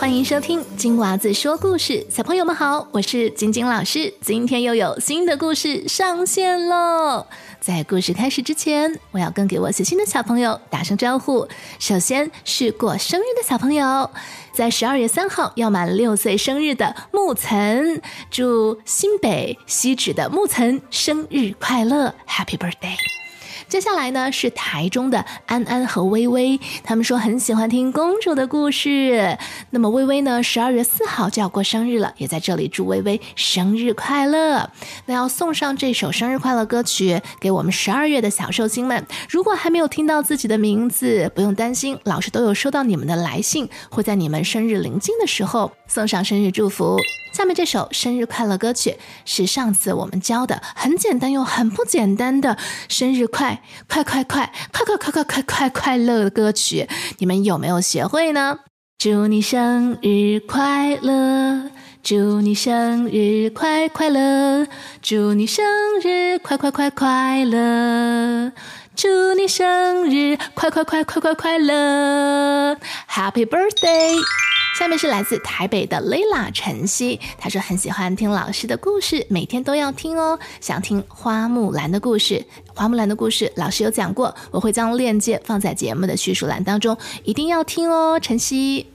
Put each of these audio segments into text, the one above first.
欢迎收听金娃子说故事，小朋友们好，我是晶晶老师。今天又有新的故事上线喽！在故事开始之前，我要跟给我写信的小朋友打声招呼。首先是过生日的小朋友，在十二月三号要满六岁生日的木岑，祝新北西址的木岑生日快乐，Happy Birthday！接下来呢是台中的安安和微微，他们说很喜欢听公主的故事。那么微微呢，十二月四号就要过生日了，也在这里祝微微生日快乐。那要送上这首生日快乐歌曲给我们十二月的小寿星们。如果还没有听到自己的名字，不用担心，老师都有收到你们的来信，会在你们生日临近的时候送上生日祝福。下面这首生日快乐歌曲是上次我们教的很简单又很不简单的生日快快快快快快快快快快快乐的歌曲，你们有没有学会呢？祝你生日快乐，祝你生日快快乐，祝你生日快快快快乐，祝你生日快快快快快快乐，Happy Birthday！下面是来自台北的 Lila 晨曦，她说很喜欢听老师的故事，每天都要听哦。想听花木兰的故事，花木兰的故事老师有讲过，我会将链接放在节目的叙述栏当中，一定要听哦，晨曦。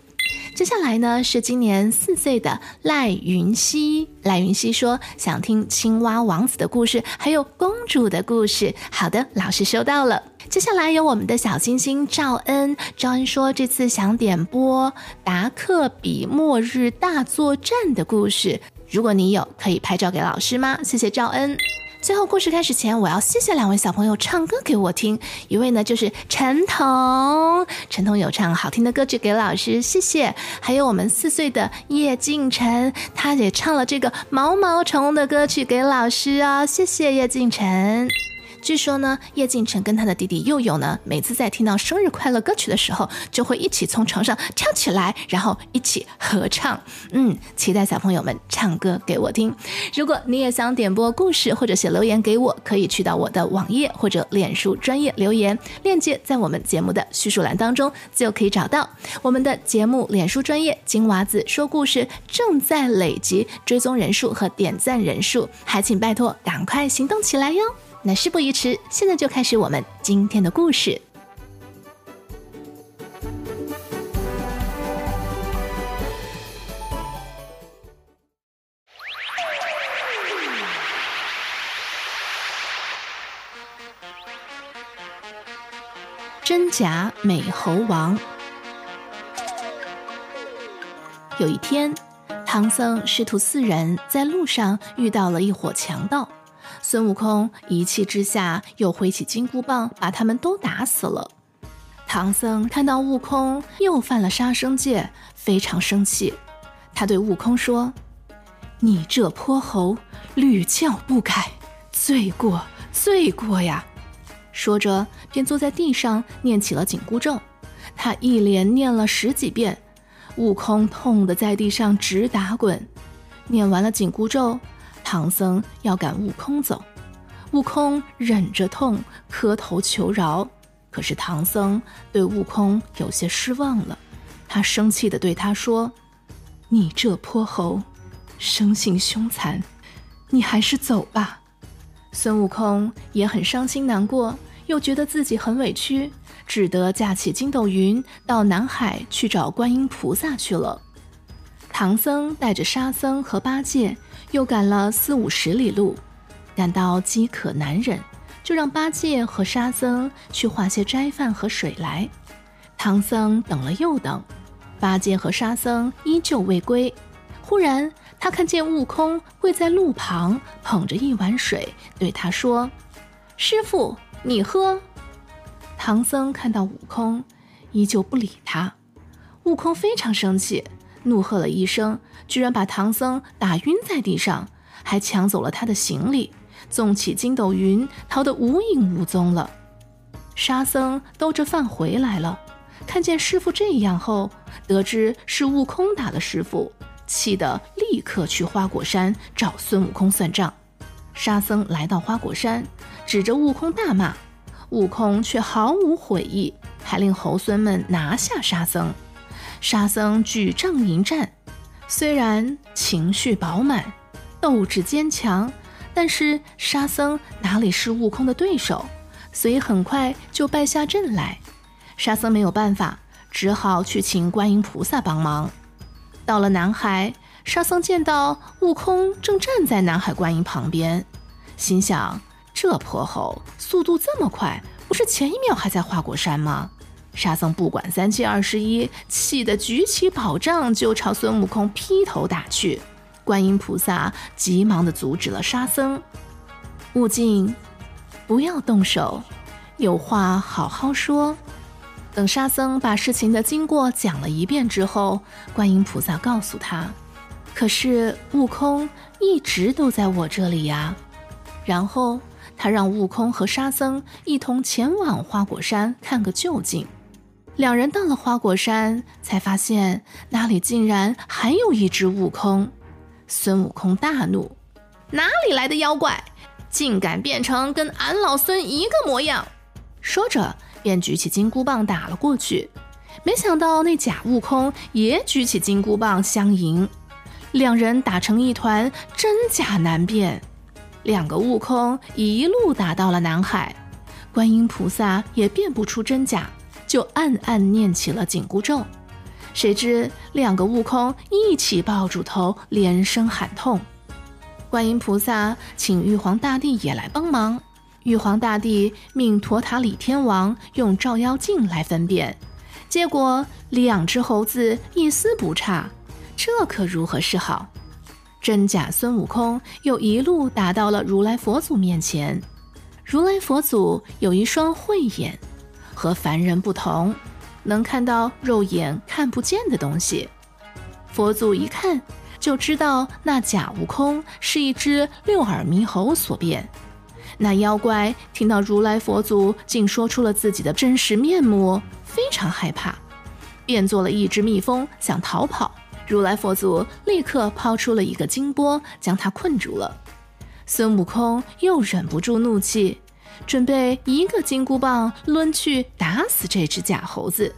接下来呢是今年四岁的赖云熙，赖云熙说想听青蛙王子的故事，还有公主的故事。好的，老师收到了。接下来有我们的小星星赵恩，赵恩说这次想点播达克比末日大作战的故事，如果你有，可以拍照给老师吗？谢谢赵恩。最后故事开始前，我要谢谢两位小朋友唱歌给我听。一位呢就是陈彤，陈彤有唱好听的歌曲给老师，谢谢。还有我们四岁的叶敬晨，他也唱了这个毛毛虫的歌曲给老师啊，谢谢叶敬晨。据说呢，叶敬晨跟他的弟弟佑佑呢，每次在听到生日快乐歌曲的时候，就会一起从床上跳起来，然后一起合唱。嗯，期待小朋友们唱歌给我听。如果你也想点播故事或者写留言给我，可以去到我的网页或者脸书专业留言链接，在我们节目的叙述栏当中就可以找到我们的节目脸书专业金娃子说故事正在累积追踪人数和点赞人数，还请拜托赶快行动起来哟！那事不宜迟，现在就开始我们今天的故事。真假美猴王。有一天，唐僧师徒四人在路上遇到了一伙强盗。孙悟空一气之下，又挥起金箍棒，把他们都打死了。唐僧看到悟空又犯了杀生戒，非常生气。他对悟空说：“你这泼猴，屡教不改，罪过，罪过呀！”说着，便坐在地上念起了紧箍咒。他一连念了十几遍，悟空痛得在地上直打滚。念完了紧箍咒。唐僧要赶悟空走，悟空忍着痛磕头求饶。可是唐僧对悟空有些失望了，他生气地对他说：“你这泼猴，生性凶残，你还是走吧。”孙悟空也很伤心难过，又觉得自己很委屈，只得架起筋斗云到南海去找观音菩萨去了。唐僧带着沙僧和八戒。又赶了四五十里路，感到饥渴难忍，就让八戒和沙僧去化些斋饭和水来。唐僧等了又等，八戒和沙僧依旧未归。忽然，他看见悟空跪在路旁，捧着一碗水，对他说：“师傅，你喝。”唐僧看到悟空依旧不理他，悟空非常生气。怒喝了一声，居然把唐僧打晕在地上，还抢走了他的行李，纵起筋斗云，逃得无影无踪了。沙僧兜着饭回来了，看见师傅这样后，得知是悟空打了师傅，气得立刻去花果山找孙悟空算账。沙僧来到花果山，指着悟空大骂，悟空却毫无悔意，还令猴孙们拿下沙僧。沙僧举杖迎战，虽然情绪饱满，斗志坚强，但是沙僧哪里是悟空的对手？所以很快就败下阵来。沙僧没有办法，只好去请观音菩萨帮忙。到了南海，沙僧见到悟空正站在南海观音旁边，心想：这泼猴速度这么快，不是前一秒还在花果山吗？沙僧不管三七二十一，气得举起宝杖就朝孙悟空劈头打去。观音菩萨急忙地阻止了沙僧：“悟净。”不要动手，有话好好说。等沙僧把事情的经过讲了一遍之后，观音菩萨告诉他：“可是悟空一直都在我这里呀。”然后他让悟空和沙僧一同前往花果山看个究竟。两人到了花果山，才发现那里竟然还有一只悟空。孙悟空大怒：“哪里来的妖怪？”竟敢变成跟俺老孙一个模样！说着，便举起金箍棒打了过去。没想到那假悟空也举起金箍棒相迎，两人打成一团，真假难辨。两个悟空一路打到了南海，观音菩萨也辨不出真假，就暗暗念起了紧箍咒。谁知两个悟空一起抱住头，连声喊痛。观音菩萨请玉皇大帝也来帮忙。玉皇大帝命陀塔李天王用照妖镜来分辨，结果两只猴子一丝不差，这可如何是好？真假孙悟空又一路打到了如来佛祖面前。如来佛祖有一双慧眼，和凡人不同，能看到肉眼看不见的东西。佛祖一看。就知道那假悟空是一只六耳猕猴所变。那妖怪听到如来佛祖竟说出了自己的真实面目，非常害怕，变做了一只蜜蜂想逃跑。如来佛祖立刻抛出了一个金钵，将他困住了。孙悟空又忍不住怒气，准备一个金箍棒抡去打死这只假猴子。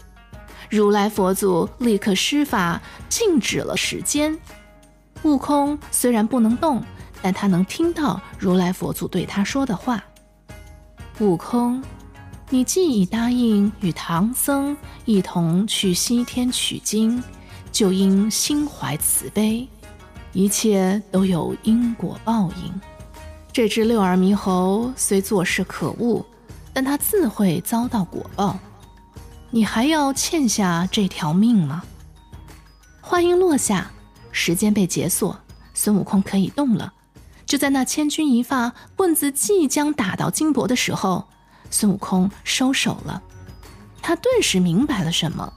如来佛祖立刻施法静止了时间。悟空虽然不能动，但他能听到如来佛祖对他说的话。悟空，你既已答应与唐僧一同去西天取经，就应心怀慈悲。一切都有因果报应。这只六耳猕猴虽做事可恶，但他自会遭到果报。你还要欠下这条命吗？话音落下。时间被解锁，孙悟空可以动了。就在那千钧一发，棍子即将打到金箔的时候，孙悟空收手了。他顿时明白了什么，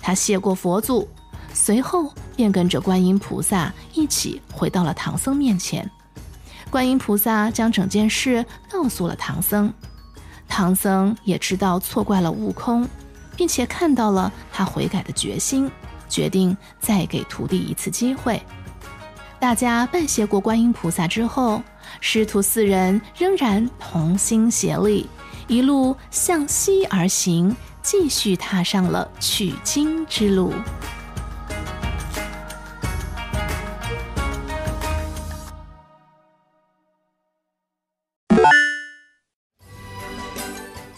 他谢过佛祖，随后便跟着观音菩萨一起回到了唐僧面前。观音菩萨将整件事告诉了唐僧，唐僧也知道错怪了悟空，并且看到了他悔改的决心。决定再给徒弟一次机会。大家拜谢过观音菩萨之后，师徒四人仍然同心协力，一路向西而行，继续踏上了取经之路。